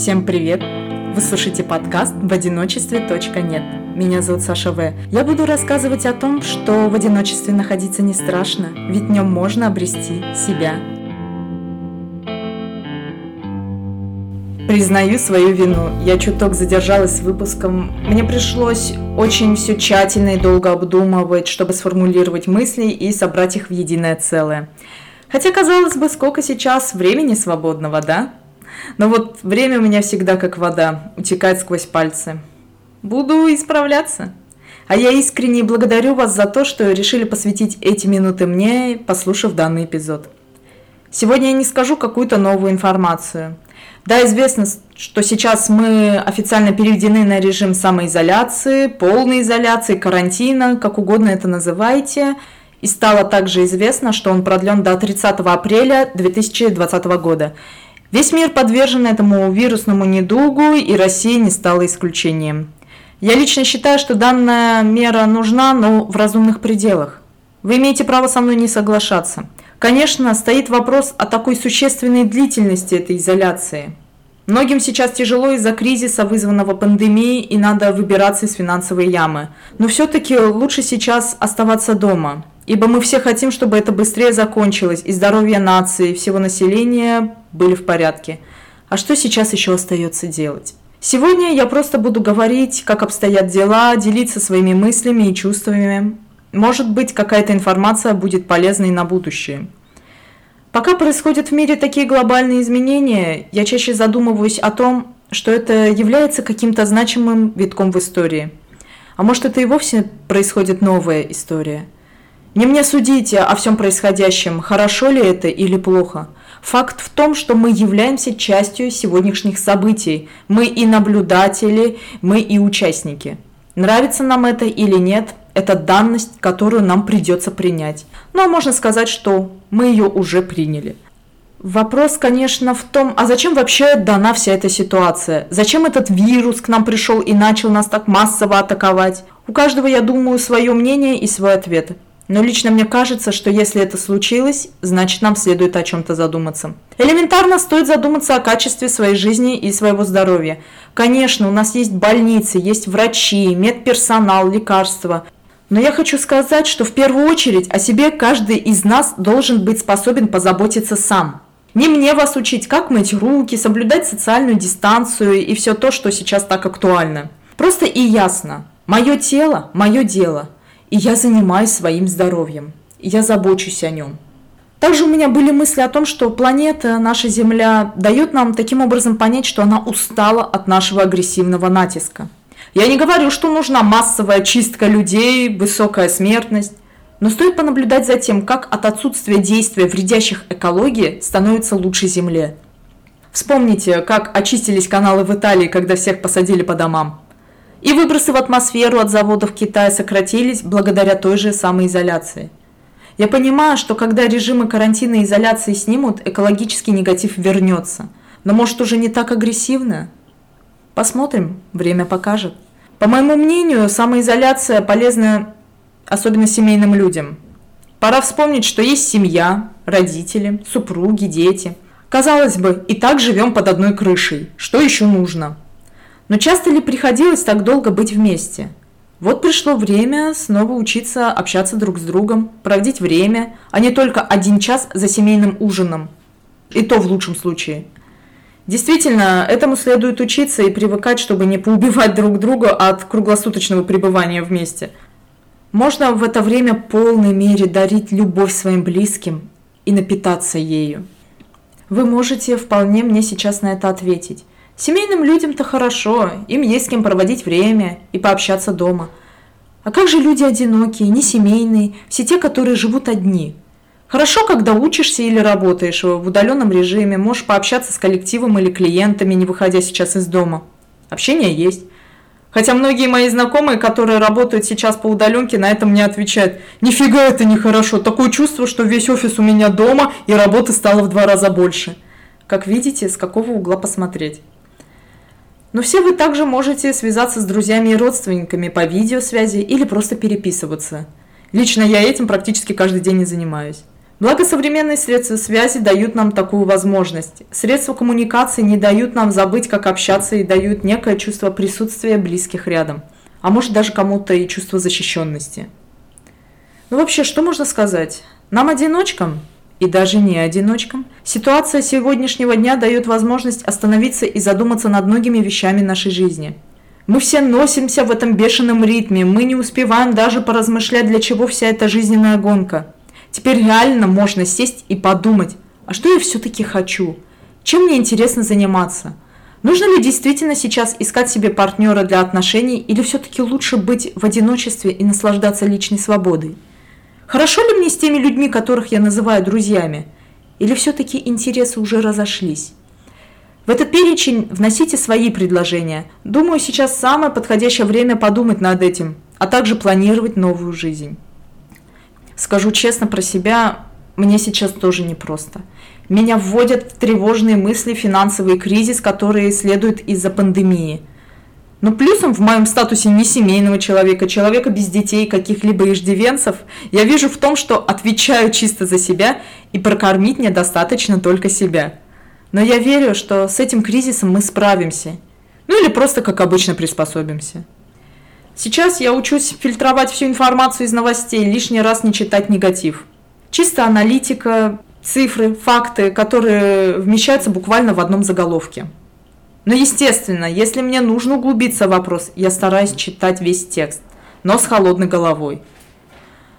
Всем привет! Вы слушаете подкаст «В одиночестве. нет». Меня зовут Саша В. Я буду рассказывать о том, что в одиночестве находиться не страшно, ведь в нем можно обрести себя. Признаю свою вину. Я чуток задержалась с выпуском. Мне пришлось очень все тщательно и долго обдумывать, чтобы сформулировать мысли и собрать их в единое целое. Хотя, казалось бы, сколько сейчас времени свободного, да? Но вот время у меня всегда как вода, утекает сквозь пальцы. Буду исправляться. А я искренне благодарю вас за то, что решили посвятить эти минуты мне, послушав данный эпизод. Сегодня я не скажу какую-то новую информацию. Да, известно, что сейчас мы официально переведены на режим самоизоляции, полной изоляции, карантина, как угодно это называйте. И стало также известно, что он продлен до 30 апреля 2020 года. Весь мир подвержен этому вирусному недугу, и Россия не стала исключением. Я лично считаю, что данная мера нужна, но в разумных пределах. Вы имеете право со мной не соглашаться. Конечно, стоит вопрос о такой существенной длительности этой изоляции. Многим сейчас тяжело из-за кризиса, вызванного пандемией, и надо выбираться из финансовой ямы. Но все-таки лучше сейчас оставаться дома, ибо мы все хотим, чтобы это быстрее закончилось, и здоровье нации, всего населения были в порядке. А что сейчас еще остается делать? Сегодня я просто буду говорить, как обстоят дела, делиться своими мыслями и чувствами. Может быть, какая-то информация будет полезной на будущее. Пока происходят в мире такие глобальные изменения, я чаще задумываюсь о том, что это является каким-то значимым витком в истории. А может, это и вовсе происходит новая история. Не мне судите о всем происходящем, хорошо ли это или плохо. Факт в том, что мы являемся частью сегодняшних событий. Мы и наблюдатели, мы и участники. Нравится нам это или нет, это данность, которую нам придется принять. А можно сказать, что мы ее уже приняли. Вопрос, конечно, в том, а зачем вообще дана вся эта ситуация? Зачем этот вирус к нам пришел и начал нас так массово атаковать? У каждого, я думаю, свое мнение и свой ответ. Но лично мне кажется, что если это случилось, значит нам следует о чем-то задуматься. Элементарно стоит задуматься о качестве своей жизни и своего здоровья. Конечно, у нас есть больницы, есть врачи, медперсонал, лекарства. Но я хочу сказать, что в первую очередь о себе каждый из нас должен быть способен позаботиться сам. Не мне вас учить, как мыть руки, соблюдать социальную дистанцию и все то, что сейчас так актуально. Просто и ясно. Мое тело – мое дело – и я занимаюсь своим здоровьем. Я забочусь о нем. Также у меня были мысли о том, что планета, наша Земля, дает нам таким образом понять, что она устала от нашего агрессивного натиска. Я не говорю, что нужна массовая чистка людей, высокая смертность, но стоит понаблюдать за тем, как от отсутствия действия вредящих экологии становится лучше Земле. Вспомните, как очистились каналы в Италии, когда всех посадили по домам. И выбросы в атмосферу от заводов Китая сократились благодаря той же самоизоляции. Я понимаю, что когда режимы карантина и изоляции снимут, экологический негатив вернется. Но может уже не так агрессивно? Посмотрим, время покажет. По моему мнению, самоизоляция полезна особенно семейным людям. Пора вспомнить, что есть семья, родители, супруги, дети. Казалось бы, и так живем под одной крышей. Что еще нужно? Но часто ли приходилось так долго быть вместе? Вот пришло время снова учиться общаться друг с другом, проводить время, а не только один час за семейным ужином. И то в лучшем случае. Действительно, этому следует учиться и привыкать, чтобы не поубивать друг друга от круглосуточного пребывания вместе. Можно в это время полной мере дарить любовь своим близким и напитаться ею. Вы можете вполне мне сейчас на это ответить. Семейным людям-то хорошо, им есть с кем проводить время и пообщаться дома. А как же люди одинокие, несемейные, все те, которые живут одни? Хорошо, когда учишься или работаешь в удаленном режиме, можешь пообщаться с коллективом или клиентами, не выходя сейчас из дома. Общение есть. Хотя многие мои знакомые, которые работают сейчас по удаленке, на этом не отвечают. Нифига это нехорошо. Такое чувство, что весь офис у меня дома и работы стало в два раза больше. Как видите, с какого угла посмотреть. Но все вы также можете связаться с друзьями и родственниками по видеосвязи или просто переписываться. Лично я этим практически каждый день и занимаюсь. Благо современные средства связи дают нам такую возможность. Средства коммуникации не дают нам забыть, как общаться и дают некое чувство присутствия близких рядом. А может даже кому-то и чувство защищенности. Ну вообще, что можно сказать? Нам, одиночкам, и даже не одиночкам, ситуация сегодняшнего дня дает возможность остановиться и задуматься над многими вещами нашей жизни. Мы все носимся в этом бешеном ритме, мы не успеваем даже поразмышлять, для чего вся эта жизненная гонка – Теперь реально можно сесть и подумать, а что я все-таки хочу? Чем мне интересно заниматься? Нужно ли действительно сейчас искать себе партнера для отношений или все-таки лучше быть в одиночестве и наслаждаться личной свободой? Хорошо ли мне с теми людьми, которых я называю друзьями? Или все-таки интересы уже разошлись? В этот перечень вносите свои предложения. Думаю, сейчас самое подходящее время подумать над этим, а также планировать новую жизнь. Скажу честно про себя, мне сейчас тоже непросто. Меня вводят в тревожные мысли финансовый кризис, которые следуют из-за пандемии. Но плюсом в моем статусе не семейного человека, человека без детей, каких-либо иждивенцев, я вижу в том, что отвечаю чисто за себя и прокормить мне достаточно только себя. Но я верю, что с этим кризисом мы справимся. Ну или просто, как обычно, приспособимся. Сейчас я учусь фильтровать всю информацию из новостей, лишний раз не читать негатив. Чисто аналитика, цифры, факты, которые вмещаются буквально в одном заголовке. Но естественно, если мне нужно углубиться в вопрос, я стараюсь читать весь текст, но с холодной головой.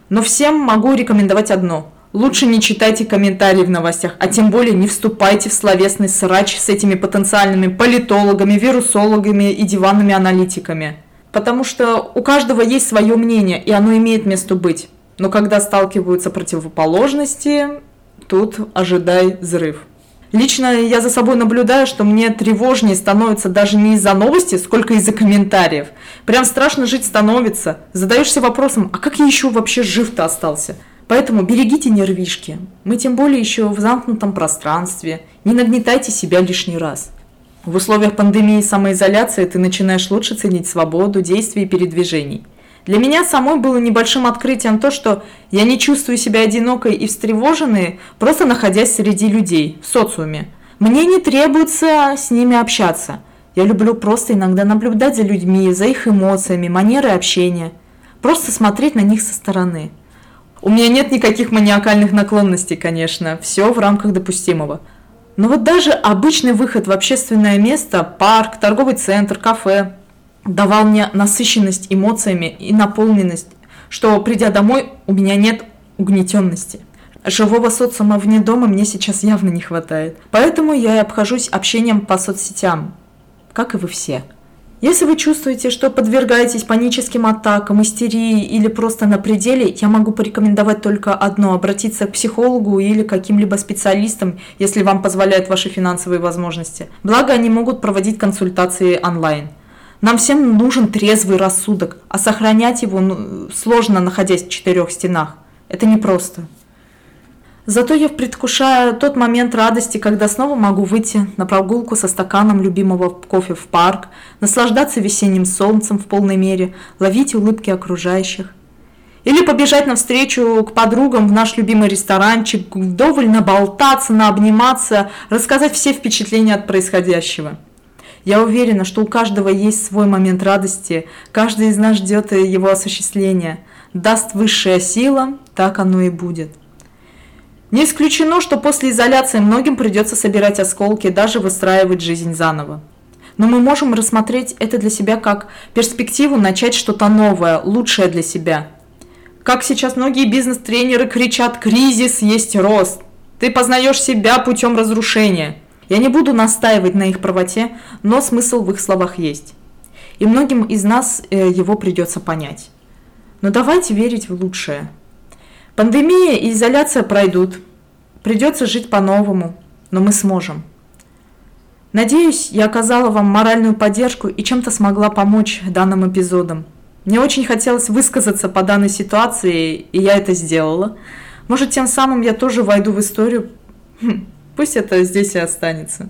Но всем могу рекомендовать одно. Лучше не читайте комментарии в новостях, а тем более не вступайте в словесный срач с этими потенциальными политологами, вирусологами и диванными аналитиками. Потому что у каждого есть свое мнение, и оно имеет место быть. Но когда сталкиваются противоположности, тут ожидай взрыв. Лично я за собой наблюдаю, что мне тревожнее становится даже не из-за новости, сколько из-за комментариев. Прям страшно жить становится. Задаешься вопросом, а как я еще вообще жив-то остался? Поэтому берегите нервишки. Мы тем более еще в замкнутом пространстве. Не нагнетайте себя лишний раз. В условиях пандемии и самоизоляции ты начинаешь лучше ценить свободу действий и передвижений. Для меня самой было небольшим открытием то, что я не чувствую себя одинокой и встревоженной, просто находясь среди людей, в социуме. Мне не требуется с ними общаться. Я люблю просто иногда наблюдать за людьми, за их эмоциями, манерой общения. Просто смотреть на них со стороны. У меня нет никаких маниакальных наклонностей, конечно, все в рамках допустимого. Но вот даже обычный выход в общественное место, парк, торговый центр, кафе, давал мне насыщенность эмоциями и наполненность, что придя домой, у меня нет угнетенности. Живого социума вне дома мне сейчас явно не хватает. Поэтому я и обхожусь общением по соцсетям, как и вы все. Если вы чувствуете, что подвергаетесь паническим атакам, истерии или просто на пределе, я могу порекомендовать только одно – обратиться к психологу или каким-либо специалистам, если вам позволяют ваши финансовые возможности. Благо, они могут проводить консультации онлайн. Нам всем нужен трезвый рассудок, а сохранять его ну, сложно, находясь в четырех стенах. Это непросто. Зато я предвкушаю тот момент радости, когда снова могу выйти на прогулку со стаканом любимого кофе в парк, наслаждаться весенним солнцем в полной мере, ловить улыбки окружающих. Или побежать навстречу к подругам в наш любимый ресторанчик, вдоволь наболтаться, наобниматься, рассказать все впечатления от происходящего. Я уверена, что у каждого есть свой момент радости, каждый из нас ждет его осуществления. Даст высшая сила, так оно и будет. Не исключено, что после изоляции многим придется собирать осколки, даже выстраивать жизнь заново. Но мы можем рассмотреть это для себя как перспективу начать что-то новое, лучшее для себя. Как сейчас многие бизнес-тренеры кричат «кризис есть рост», ты познаешь себя путем разрушения. Я не буду настаивать на их правоте, но смысл в их словах есть. И многим из нас э, его придется понять. Но давайте верить в лучшее – Пандемия и изоляция пройдут. Придется жить по-новому, но мы сможем. Надеюсь, я оказала вам моральную поддержку и чем-то смогла помочь данным эпизодам. Мне очень хотелось высказаться по данной ситуации, и я это сделала. Может, тем самым я тоже войду в историю. Пусть это здесь и останется.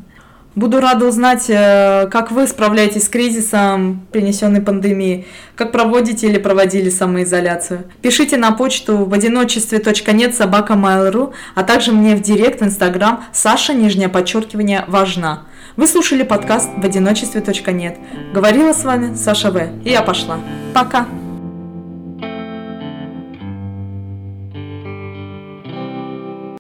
Буду рада узнать, э, как вы справляетесь с кризисом, принесенной пандемией, как проводите или проводили самоизоляцию. Пишите на почту в одиночестве.нет собака mail.ru, а также мне в директ в инстаграм Саша, нижнее подчеркивание, важна. Вы слушали подкаст в одиночестве.нет. Говорила с вами Саша В. И я пошла. Пока.